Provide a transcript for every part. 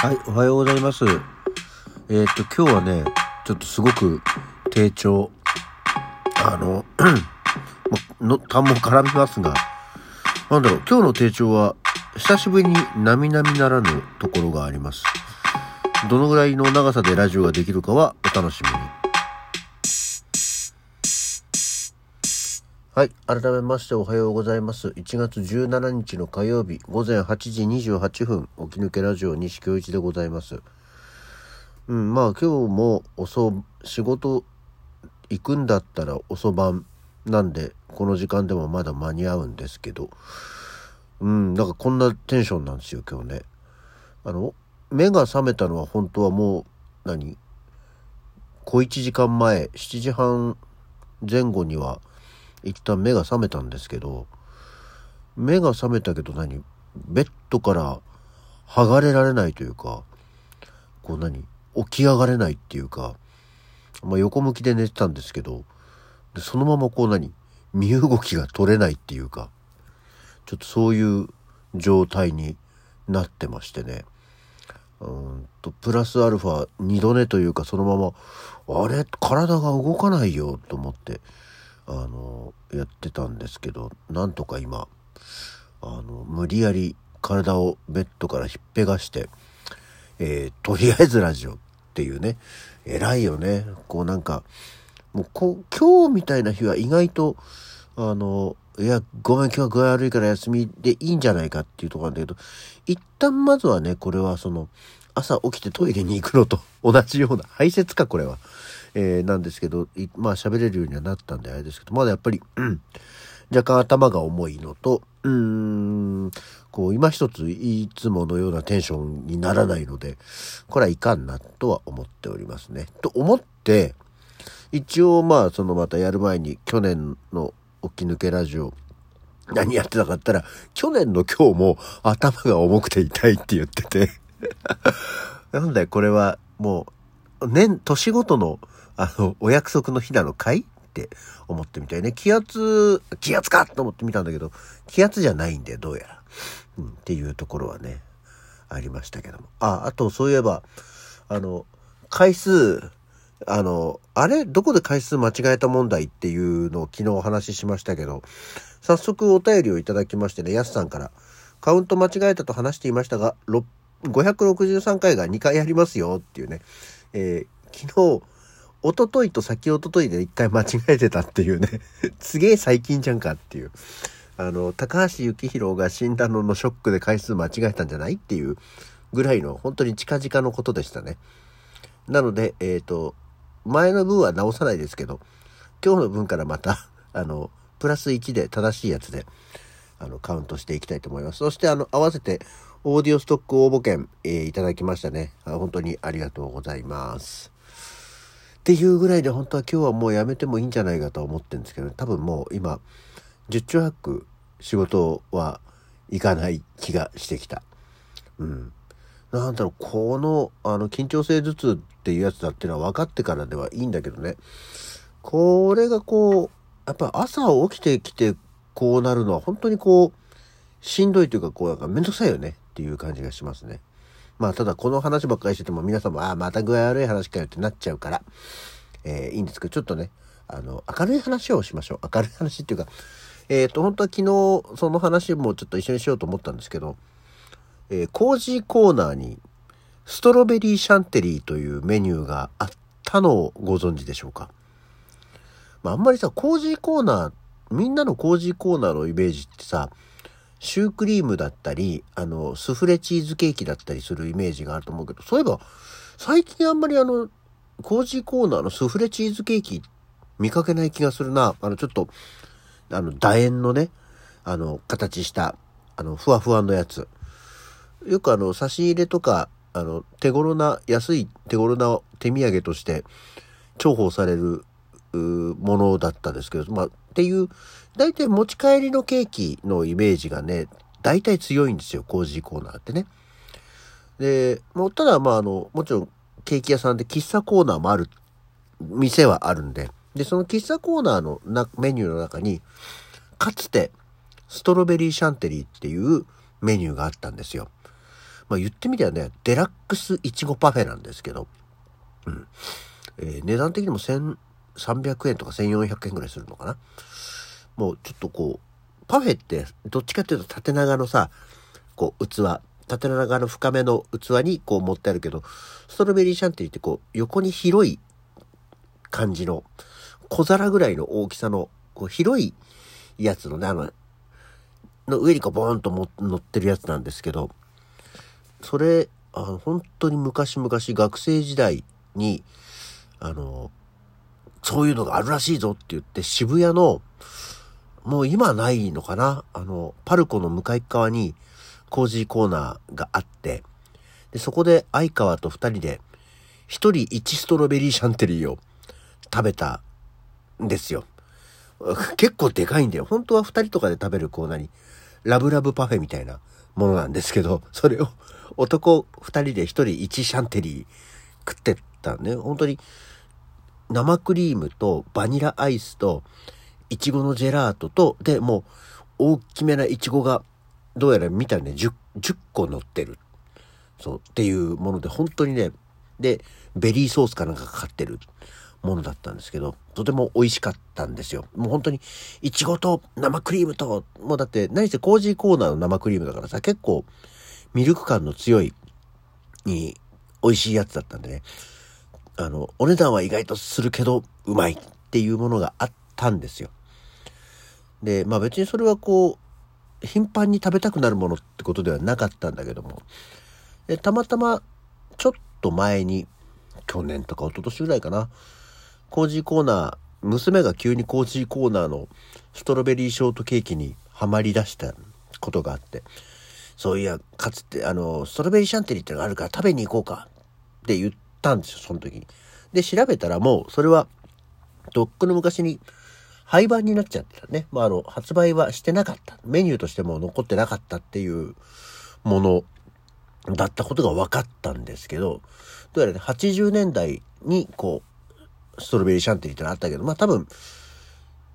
はい、おはようございます。えーっと、今日はね、ちょっとすごく低調、あの、の単語絡みますが、なんだろう、今日の低調は、久しぶりに並々ならぬところがあります。どのぐらいの長さでラジオができるかはお楽しみに。はい。改めましておはようございます。1月17日の火曜日午前8時28分、起き抜けラジオ西京一でございます。うん、まあ今日も遅、仕事行くんだったら遅番なんで、この時間でもまだ間に合うんですけど、うん、なんかこんなテンションなんですよ、今日ね。あの、目が覚めたのは本当はもう、何？小1時間前、7時半前後には、一旦目が覚めたんですけど目が覚めたけど何？ベッドから剥がれられないというかこう何？起き上がれないっていうか、まあ、横向きで寝てたんですけどでそのままこう何？身動きが取れないっていうかちょっとそういう状態になってましてね。うんとプラスアルファ二度寝というかそのままあれ？体が動かないよと思ってあのやってたんですけどなんとか今あの無理やり体をベッドからひっぺがして、えーとりあえずラジオっていうね偉いよねこうなんかもうこう今日みたいな日は意外とあのいやごめん今日は具合悪いから休みでいいんじゃないかっていうとこなんだけど一旦まずはねこれはその朝起きてトイレに行くのと同じような排泄かこれは。えー、なんですけど、まあ喋れるようにはなったんであれですけど、まだやっぱり、うん、若干頭が重いのと、うーん、こう今一ついつものようなテンションにならないので、これはいかんなとは思っておりますね。と思って、一応まあそのまたやる前に去年の起き抜けラジオ、何やってたかったら、去年の今日も頭が重くて痛いって言ってて なんだよ、これはもう、年、年ごとのあの、お約束の日なのかいって思ってみたいね。気圧、気圧かと思ってみたんだけど、気圧じゃないんで、どうやら。うん、っていうところはね、ありましたけども。あ、あとそういえば、あの、回数、あの、あれ？どこで回数間違えた問題っていうのを昨日お話ししましたけど、早速お便りをいただきましてね、やすさんから、カウント間違えたと話していましたが、563回が2回ありますよっていうね、えー、昨日、一昨日と先一昨日で一回間違えてたっていうね すげえ最近じゃんかっていう。あの、高橋幸宏が死んだののショックで回数間違えたんじゃないっていうぐらいの本当に近々のことでしたね。なので、えっ、ー、と、前の分は直さないですけど、今日の分からまた、あの、プラス1で正しいやつで、あの、カウントしていきたいと思います。そして、あの、合わせて、オーディオストック応募券、えー、いただきましたね。本当にありがとうございます。っていうぐらいで本当は今日はもうやめてもいいんじゃないかと思ってるんですけど、多分もう今、十中八九仕事は行かない気がしてきた。うん。なんだろう、この、あの、緊張性頭痛っていうやつだっていうのは分かってからではいいんだけどね。これがこう、やっぱ朝起きてきてこうなるのは本当にこう、しんどいというか、こう、なんかめんどくさいよねっていう感じがしますね。まあ、ただこの話ばっかりしてても皆さんも、ああ、また具合悪い話かよってなっちゃうから、えー、いいんですけど、ちょっとね、あの、明るい話をしましょう。明るい話っていうか、えっ、ー、と、本当は昨日、その話もちょっと一緒にしようと思ったんですけど、えー、コージーコーナーに、ストロベリーシャンテリーというメニューがあったのをご存知でしょうか？まあ、あんまりさ、コージーコーナー、みんなのコージーコーナーのイメージってさ、シュークリームだったり、あの、スフレチーズケーキだったりするイメージがあると思うけど、そういえば、最近あんまりあの、コージーコーナーのスフレチーズケーキ見かけない気がするな。あの、ちょっと、あの、楕円のね、あの、形した、あの、ふわふわのやつ。よくあの、差し入れとか、あの、手頃な、安い手頃な手土産として重宝されるものだったですけど、まあ、っていう、大体持ち帰りのケーキのイメージがね、大体強いんですよ、コージーコーナーってね。で、もうただ、まあ、あの、もちろんケーキ屋さんで喫茶コーナーもある、店はあるんで、で、その喫茶コーナーのなメニューの中に、かつて、ストロベリーシャンテリーっていうメニューがあったんですよ。まあ言ってみりゃね、デラックスいちごパフェなんですけど、うん。えー、値段的にも1000 300円とか1400円ぐらいするのかな？もうちょっとこう、パフェってどっちかっていうと縦長のさ、こう器、縦長の深めの器にこう持ってあるけど、ストロベリーシャンテリーってこう横に広い感じの小皿ぐらいの大きさのこう広いやつのね、あの、の上にこうボーンとも乗ってるやつなんですけど、それ、あの本当に昔々学生時代に、あの、そういうのがあるらしいぞって言って渋谷の、もう今ないのかな？あの、パルコの向かい側にコージーコーナーがあって、で、そこで相川と二人で、一人一ストロベリーシャンテリーを食べたんですよ。結構でかいんだよ。本当は二人とかで食べるコーナーに、ラブラブパフェみたいなものなんですけど、それを男二人で一人一シャンテリー食ってったね。本当に生クリームとバニラアイスといちごのジェラートと、で、もう大きめないちごがどうやら見たらね、10, 10個乗ってる。そう、っていうもので、本当にね、で、ベリーソースかなんかかかってるものだったんですけど、とても美味しかったんですよ。もう本当に、いちごと生クリームと、もうだって、何せコージーコーナーの生クリームだからさ、結構、ミルク感の強い、に、美味しいやつだったんでね、あの、お値段は意外とするけど、うまいっていうものがあったんですよ。で、まあ別にそれはこう、頻繁に食べたくなるものってことではなかったんだけども、でたまたまちょっと前に、去年とか一昨年ぐらいかな、コージーコーナー、娘が急にコージーコーナーのストロベリーショートケーキにはまり出したことがあって、そういや、かつて、あの、ストロベリーシャンテリーってのがあるから食べに行こうかって言ってたんですよ、その時に。で、調べたらもう、それは、とっくの昔に廃盤になっちゃってたね。まあ、あの、発売はしてなかった。メニューとしても残ってなかったっていうものだったことが分かったんですけど、どうやらね、80年代にこう、ストロベリーシャンテリーってのあったけど、まあ多分、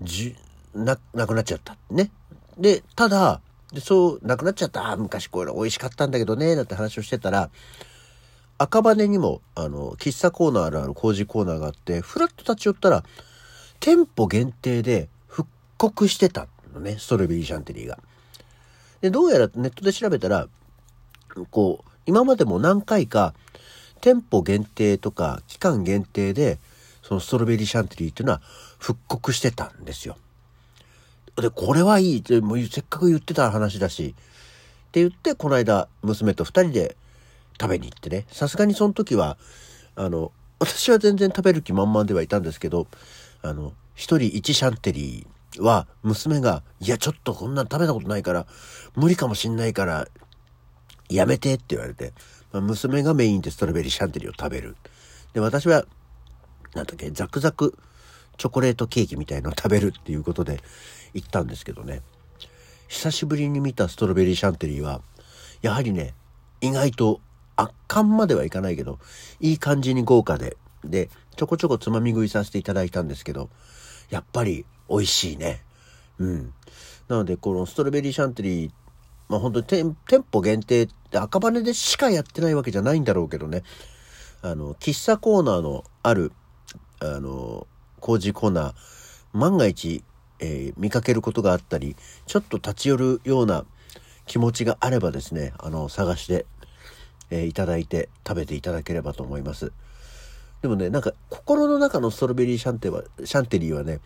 じな、なくなっちゃったね。で、ただ、でそう、なくなっちゃった。昔これ美味しかったんだけどね、なんて話をしてたら、赤羽にも、あの、喫茶コーナーある工事コーナーがあって、ふらっと立ち寄ったら、店舗限定で復刻してたのね、ストロベリーシャンテリーが。で、どうやらネットで調べたら、こう、今までも何回か店舗限定とか期間限定で、そのストロベリーシャンテリーっていうのは復刻してたんですよ。で、これはいいって、もうせっかく言ってた話だし、って言って、この間、娘と二人で食べに行ってね、さすがにその時は、あの、私は全然食べる気満々ではいたんですけど、あの、一人一シャンテリーは、娘が、いや、ちょっとこんなん食べたことないから、無理かもしんないから、やめてって言われて、まあ、娘がメインでストロベリーシャンテリーを食べる。で、私は、なんだっけ、ザクザクチョコレートケーキみたいのを食べるっていうことで行ったんですけどね。久しぶりに見たストロベリーシャンテリーは、やはりね、意外と圧巻まではいかないけど、いい感じに豪華で、で、ちょこちょこつまみ食いさせていただいたんですけど、やっぱり美味しいね。うん。なので、このストロベリーシャンテリー、まあ本当に店舗限定って赤羽でしかやってないわけじゃないんだろうけどね。あの、喫茶コーナーのある、あの、工事コーナー、万が一、えー、見かけることがあったり、ちょっと立ち寄るような気持ちがあればですね、あの、探して、えー、いただいて食べていただければと思います。でもね、なんか心の中のストロベリーシャンテは、シャンテリーはね、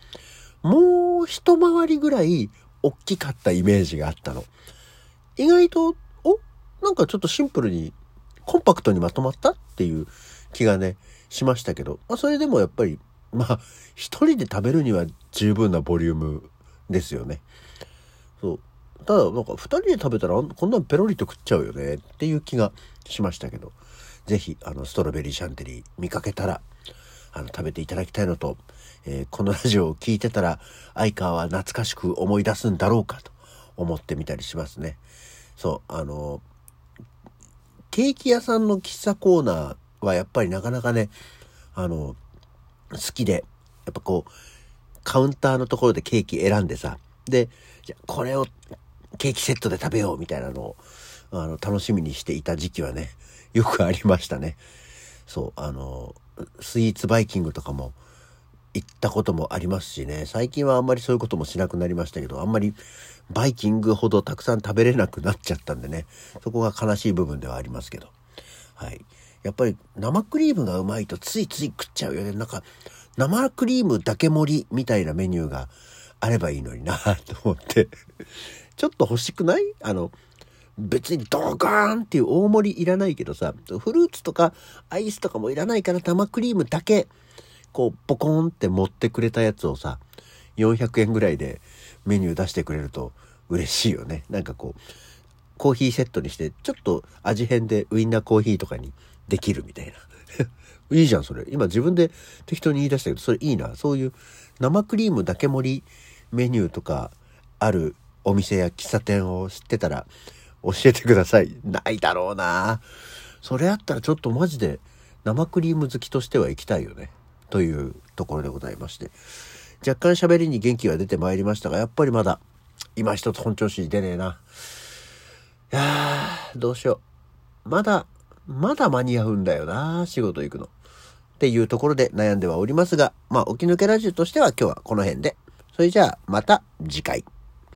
もう一回りぐらい大きかったイメージがあったの。意外と、おなんかちょっとシンプルにコンパクトにまとまったっていう気がね、しましたけど、まあそれでもやっぱり、まあ一人で食べるには十分なボリュームですよね。そう。ただなんか二人で食べたらこんなんペロリと食っちゃうよねっていう気がしましたけど。ぜひ、あの、ストロベリーシャンテリー見かけたら、あの、食べていただきたいのと、えー、このラジオを聴いてたら、相川は懐かしく思い出すんだろうかと思ってみたりしますね。そう、あの、ケーキ屋さんの喫茶コーナーはやっぱりなかなかね、あの、好きで、やっぱこう、カウンターのところでケーキ選んでさ、で、じゃこれをケーキセットで食べようみたいなのを、あの、楽しみにしていた時期はね、よくありましたね。そう、あの、スイーツバイキングとかも行ったこともありますしね、最近はあんまりそういうこともしなくなりましたけど、あんまりバイキングほどたくさん食べれなくなっちゃったんでね、そこが悲しい部分ではありますけど。はい。やっぱり生クリームがうまいとついつい食っちゃうよね。なんか、生クリームだけ盛りみたいなメニューがあればいいのになと思ってちょっと欲しくない？あの、別にドカーンっていう大盛りいらないけどさ、フルーツとかアイスとかもいらないから生クリームだけ、こう、ポコンって持ってくれたやつをさ、400円ぐらいでメニュー出してくれると嬉しいよね。なんかこう、コーヒーセットにして、ちょっと味変でウインナーコーヒーとかにできるみたいな。いいじゃん、それ。今自分で適当に言い出したけど、それいいな。そういう生クリームだけ盛りメニューとかあるお店や喫茶店を知ってたら教えてください。ないだろうな。それあったらちょっとマジで生クリーム好きとしては行きたいよね。というところでございまして。若干喋りに元気が出てまいりましたが、やっぱりまだ今一つ本調子出ねえな。いやー、どうしよう。まだ、まだ間に合うんだよな、仕事行くの。っていうところで悩んではおりますが、まあ、起き抜けラジオとしては今日はこの辺で。それじゃあ、また次回。